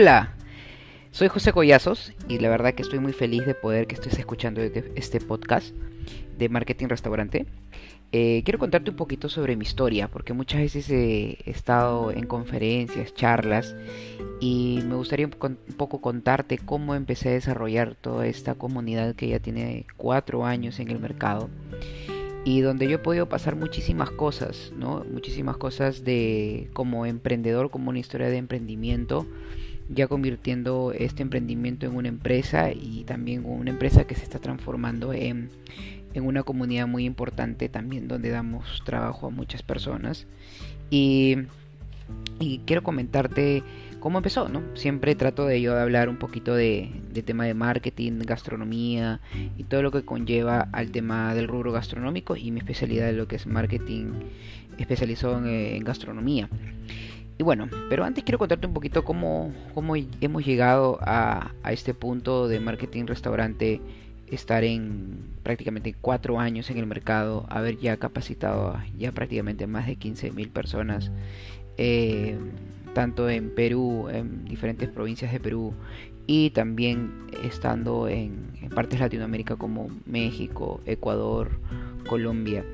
Hola, soy José Collazos y la verdad que estoy muy feliz de poder que estés escuchando este, este podcast de Marketing Restaurante. Eh, quiero contarte un poquito sobre mi historia, porque muchas veces he estado en conferencias, charlas, y me gustaría un poco contarte cómo empecé a desarrollar toda esta comunidad que ya tiene cuatro años en el mercado y donde yo he podido pasar muchísimas cosas, ¿no? Muchísimas cosas de como emprendedor, como una historia de emprendimiento, ya convirtiendo este emprendimiento en una empresa y también una empresa que se está transformando en, en una comunidad muy importante también donde damos trabajo a muchas personas. Y, y quiero comentarte cómo empezó, ¿no? Siempre trato de yo hablar un poquito de, tema de marketing, gastronomía y todo lo que conlleva al tema del rubro gastronómico y mi especialidad es lo que es marketing especializado en, gastronomía. Y bueno, pero antes quiero contarte un poquito cómo, cómo hemos llegado a, a este punto de marketing restaurante estar en prácticamente cuatro años en el mercado, haber ya capacitado a ya prácticamente más de 15 mil personas, eh, tanto en Perú, en diferentes provincias de Perú, y también estando en, en partes de Latinoamérica como México, Ecuador, Colombia.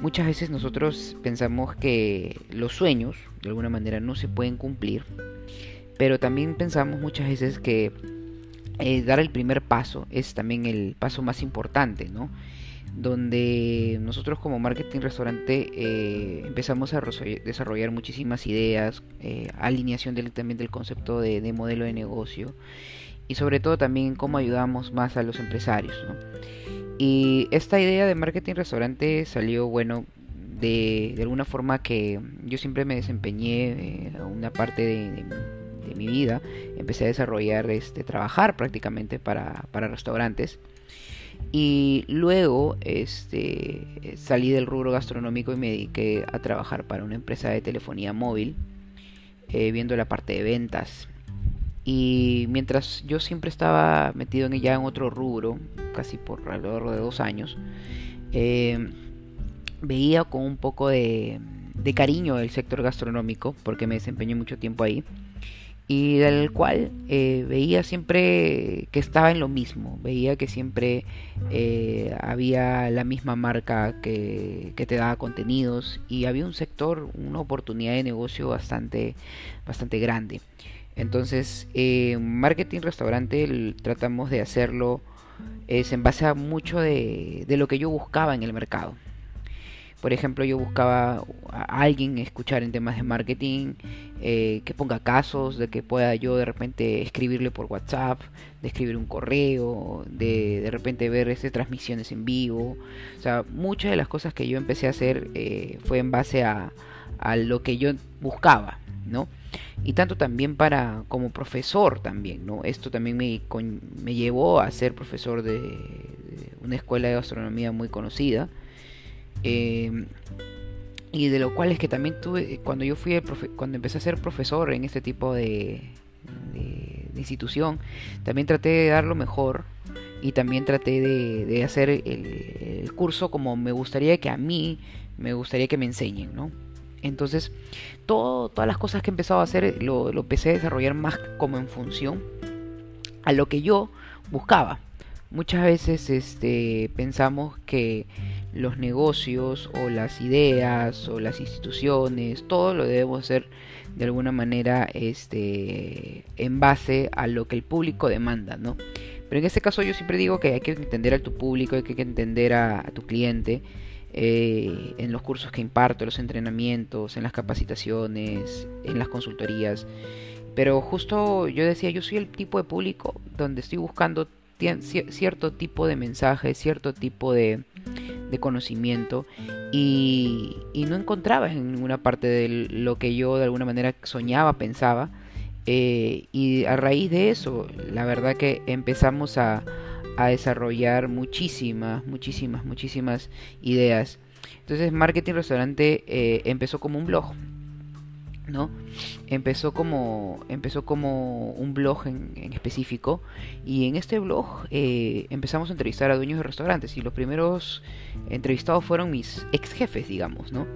Muchas veces nosotros pensamos que los sueños de alguna manera no se pueden cumplir, pero también pensamos muchas veces que eh, dar el primer paso es también el paso más importante, ¿no? Donde nosotros como marketing restaurante eh, empezamos a desarrollar muchísimas ideas, eh, alineación del, también del concepto de, modelo de negocio y sobre todo también cómo ayudamos más a los empresarios, ¿no? Y esta idea de marketing restaurante salió, bueno, de, de alguna forma que yo siempre me desempeñé una parte de de mi vida, empecé a desarrollar, este, trabajar prácticamente para, para restaurantes. Y luego este, salí del rubro gastronómico y me dediqué a trabajar para una empresa de telefonía móvil, eh, viendo la parte de ventas. Y mientras yo siempre estaba metido en ya en otro rubro, casi por alrededor de dos años, eh, veía con un poco de, cariño el sector gastronómico, porque me desempeñé mucho tiempo ahí y del cual eh, veía siempre que estaba en lo mismo, veía que siempre eh, había la misma marca que, te daba contenidos y había un sector, una oportunidad de negocio bastante, bastante grande. Entonces, eh, marketing restaurante tratamos de hacerlo es en base a mucho de, lo que yo buscaba en el mercado. Por ejemplo, yo buscaba a alguien escuchar en temas de marketing, eh, que ponga casos, de que pueda yo de repente escribirle por WhatsApp, de escribir un correo, de de repente ver esas transmisiones en vivo. O sea, muchas de las cosas que yo empecé a hacer eh, fue en base a, a lo que yo buscaba, ¿no? Y tanto también para como profesor también, ¿no? Esto también me, me llevó a ser profesor de, de, una escuela de gastronomía muy conocida Em, y de lo cual es que también tuve, cuando yo fui, cuando empecé a ser profesor en este tipo de, institución, también traté de dar lo mejor y también traté de, hacer el, curso como me gustaría que a mí, me gustaría que me enseñen, ¿no? Entonces, todas las cosas que he empezado a hacer lo, lo empecé a desarrollar más como en función a lo que yo buscaba. Muchas veces este, pensamos que los negocios o las ideas o las instituciones, todo lo debemos hacer de alguna manera este, en base a lo que el público demanda, ¿no? Pero en este caso yo siempre digo que hay que entender a tu público, hay que entender a, tu cliente eh, en los cursos que imparto, los entrenamientos, en las capacitaciones, en las consultorías. Pero justo yo decía, yo soy el tipo de público donde estoy buscando cierto tipo de mensaje, cierto tipo de, de conocimiento y, no encontraba en ninguna parte de lo que yo de alguna manera soñaba, pensaba. Eh, y a raíz de eso, la verdad que empezamos a, a desarrollar muchísimas, muchísimas, muchísimas ideas. Entonces, Marketing Restaurante eh, empezó como un blog. ¿no? Empezó como, empezó como un blog en, específico y en este blog eh, empezamos a entrevistar a dueños de restaurantes y los primeros entrevistados fueron mis ex jefes, digamos, ¿no?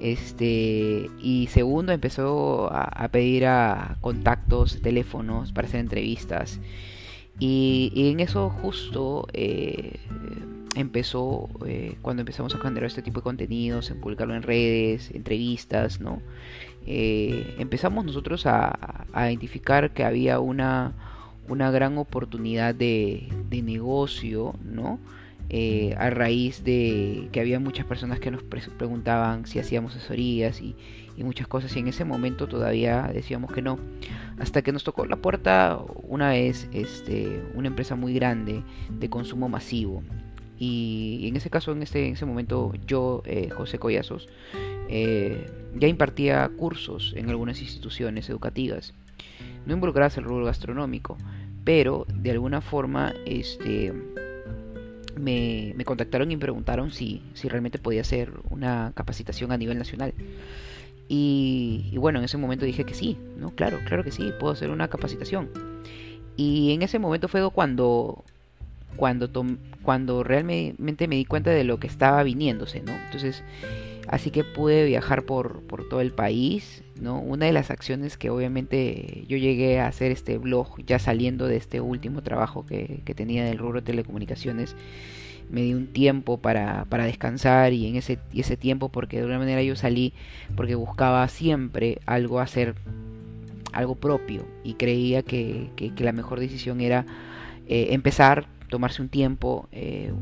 Este, y segundo empezó a, pedir a contactos, teléfonos para hacer entrevistas y, en eso justo... Eh, empezó eh, cuando empezamos a generar este tipo de contenidos, en publicarlo en redes, entrevistas, ¿no? Eh, empezamos nosotros a, identificar que había una, una gran oportunidad de, negocio, ¿no? Eh, a raíz de que había muchas personas que nos preguntaban si hacíamos asesorías y, y, muchas cosas y en ese momento todavía decíamos que no. Hasta que nos tocó la puerta una vez este, una empresa muy grande de consumo masivo. Y en ese caso, en, este, ese momento, yo, eh, José Collazos, eh, ya impartía cursos en algunas instituciones educativas, no involucradas el rubro gastronómico, pero de alguna forma este, me, contactaron y me preguntaron si, si realmente podía hacer una capacitación a nivel nacional. Y, y, bueno, en ese momento dije que sí, ¿no? Claro, claro que sí, puedo hacer una capacitación. Y en ese momento fue cuando cuando, cuando realmente me di cuenta de lo que estaba viniéndose, ¿no? Entonces, así que pude viajar por, por todo el país, ¿no? Una de las acciones que obviamente yo llegué a hacer este blog, ya saliendo de este último trabajo que, que tenía del rubro de telecomunicaciones, me di un tiempo para, para descansar y en ese, ese tiempo, porque de alguna manera yo salí porque buscaba siempre algo hacer, algo propio y creía que, que, la mejor decisión era eh, empezar tomarse un tiempo. Eh,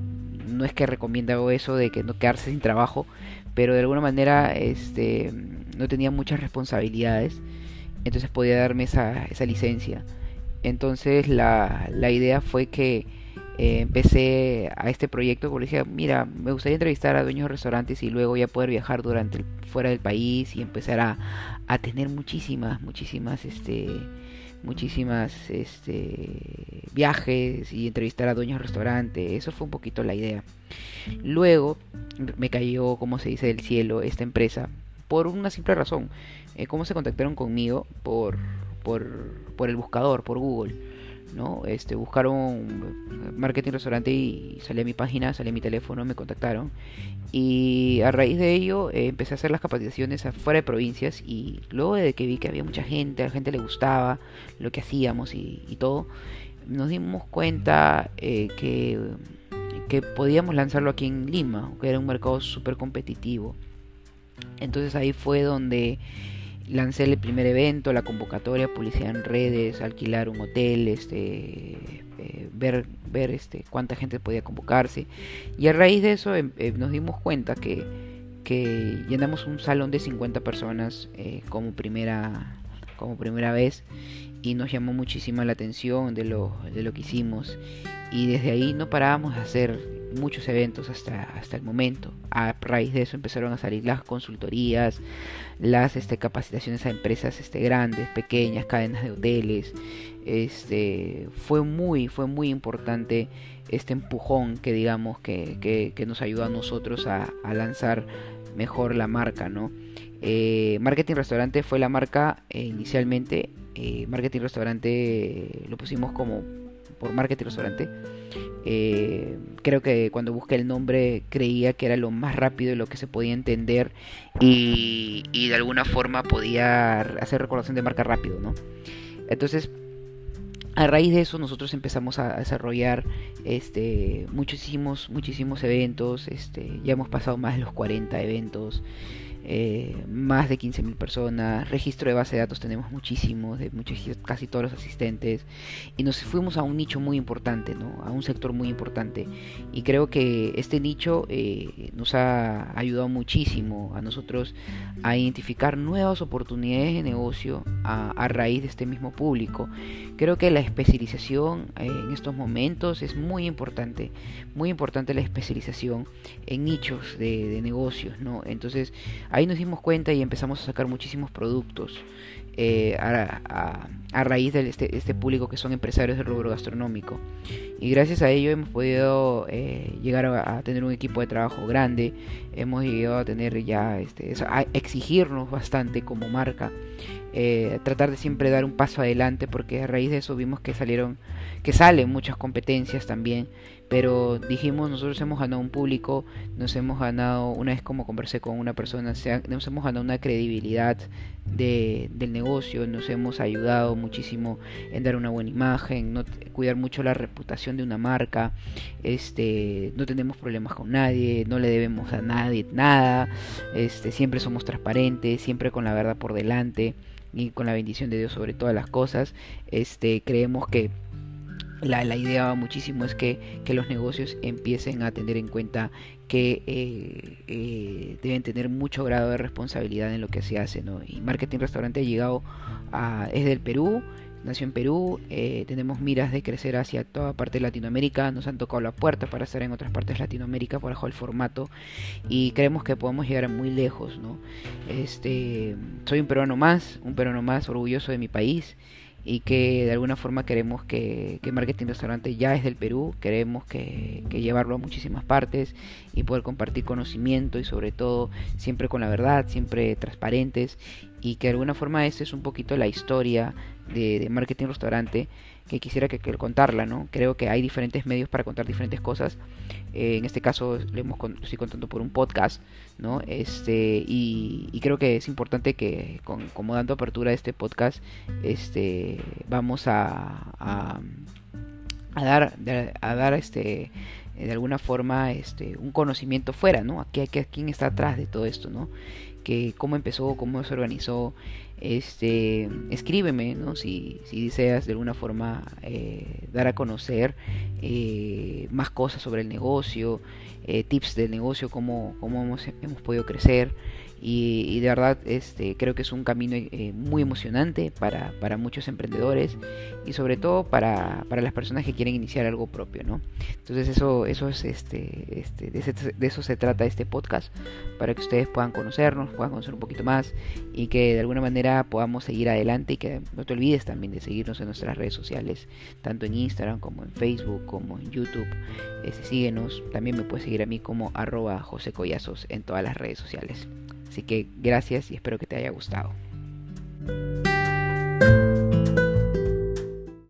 no es que recomienda eso de que no quedarse sin trabajo, pero de alguna manera este, no tenía muchas responsabilidades, entonces podía darme esa, esa licencia. Entonces la, la idea fue que eh, empecé a este proyecto porque dije, mira, me gustaría entrevistar a dueños de restaurantes y luego ya poder viajar durante fuera del país y empezar a, a tener muchísimas, muchísimas, este, muchísimas este, viajes y entrevistar a dueños de restaurante. Eso fue un poquito la idea. Luego me cayó, como se dice, del cielo esta empresa por una simple razón. Eh, ¿Cómo se contactaron conmigo? Por, por, por el buscador, por Google. ¿No? Este, buscaron marketing restaurante y salí a mi página, salí a mi teléfono, me contactaron. Y a raíz de ello eh, empecé a hacer las capacitaciones afuera de provincias y luego de que vi que había mucha gente, a la gente le gustaba lo que hacíamos y, todo, nos dimos cuenta eh, que, que podíamos lanzarlo aquí en Lima, que era un mercado súper competitivo. Entonces ahí fue donde lancé el primer evento, la convocatoria, publicidad en redes, alquilar un hotel, este, eh, ver, ver este, cuánta gente podía convocarse. Y a raíz de eso em, eh, nos dimos cuenta que, que, llenamos un salón de 50 personas eh, como, primera, como primera vez y nos llamó muchísima la atención de lo, de lo que hicimos. Y desde ahí no parábamos de hacer muchos eventos hasta, hasta el momento. A raíz de eso empezaron a salir las consultorías, las este, capacitaciones a empresas este, grandes, pequeñas, cadenas de hoteles. Este, fue muy, fue muy importante este empujón que digamos que, que, nos ayudó a nosotros a, lanzar mejor la marca, ¿no? Eh, marketing Restaurante fue la marca eh, inicialmente. Eh, marketing Restaurante lo pusimos como por Marketing Restaurante eh, creo que cuando busqué el nombre creía que era lo más rápido y lo que se podía entender y, de alguna forma podía hacer recordación de marca rápido, ¿no? Entonces, a raíz de eso nosotros empezamos a desarrollar este muchísimos muchísimos eventos este ya hemos pasado más de los 40 eventos eh, más de 15.000 personas, registro de base de datos tenemos muchísimos, de muchos, casi todos los asistentes, y nos fuimos a un nicho muy importante, ¿no? a un sector muy importante, y creo que este nicho eh, nos ha ayudado muchísimo a nosotros a identificar nuevas oportunidades de negocio a, a raíz de este mismo público. Creo que la especialización eh, en estos momentos es muy importante, muy importante la especialización en nichos de, de negocios, ¿no? Entonces, Ahí nos dimos cuenta y empezamos a sacar muchísimos productos. eh, a, raíz de este, este, público que son empresarios del rubro gastronómico. Y gracias a ello hemos podido eh, llegar a, tener un equipo de trabajo grande, hemos llegado a tener ya, este, a exigirnos bastante como marca, eh, tratar de siempre dar un paso adelante porque a raíz de eso vimos que salieron, que salen muchas competencias también. Pero dijimos nosotros hemos ganado un público, nos hemos ganado, una vez como conversé con una persona, nos hemos ganado una credibilidad de, del negocio, nos hemos ayudado muchísimo en dar una buena imagen, no, cuidar mucho la reputación de una marca, este, no tenemos problemas con nadie, no le debemos a nadie nada, este, siempre somos transparentes, siempre con la verdad por delante y con la bendición de Dios sobre todas las cosas, este, creemos que la, la, idea muchísimo es que, que, los negocios empiecen a tener en cuenta que eh, eh, deben tener mucho grado de responsabilidad en lo que se hace. ¿no? Y Marketing Restaurante ha llegado a, es del Perú, nació en Perú, eh, tenemos miras de crecer hacia toda parte de Latinoamérica, nos han tocado la puerta para estar en otras partes de Latinoamérica por bajo el formato y creemos que podemos llegar muy lejos. ¿no? Este, soy un peruano más, un peruano más orgulloso de mi país y que de alguna forma queremos que, que Marketing Restaurante ya es del Perú, queremos que, llevarlo a muchísimas partes y poder compartir conocimiento y sobre todo siempre con la verdad, siempre transparentes y que de alguna forma esta es un poquito la historia de, de Marketing Restaurante que quisiera que, contarla, ¿no? Creo que hay diferentes medios para contar diferentes cosas. Eh, en este caso le hemos estoy contando por un podcast, ¿no? Este y, creo que es importante que con, como dando apertura a este podcast, este vamos a, a, dar a dar este de alguna forma este un conocimiento fuera, ¿no? Aquí, aquí quién está atrás de todo esto, ¿no? Que cómo empezó, cómo se organizó, este, escríbeme, ¿no? Si, si deseas de alguna forma eh, dar a conocer eh, más cosas sobre el negocio, eh, tips del negocio, cómo, cómo hemos, hemos podido crecer. Y, de verdad este, creo que es un camino eh, muy emocionante para, para, muchos emprendedores y sobre todo para, para, las personas que quieren iniciar algo propio, ¿no? Entonces eso, eso es este, este de, eso se trata este podcast, para que ustedes puedan conocernos, puedan conocer un poquito más y que de alguna manera podamos seguir adelante y que no te olvides también de seguirnos en nuestras redes sociales, tanto en Instagram como en Facebook, como en YouTube. Este, síguenos, también me puedes a mí como arroba José Collazos en todas las redes sociales. Así que gracias y espero que te haya gustado.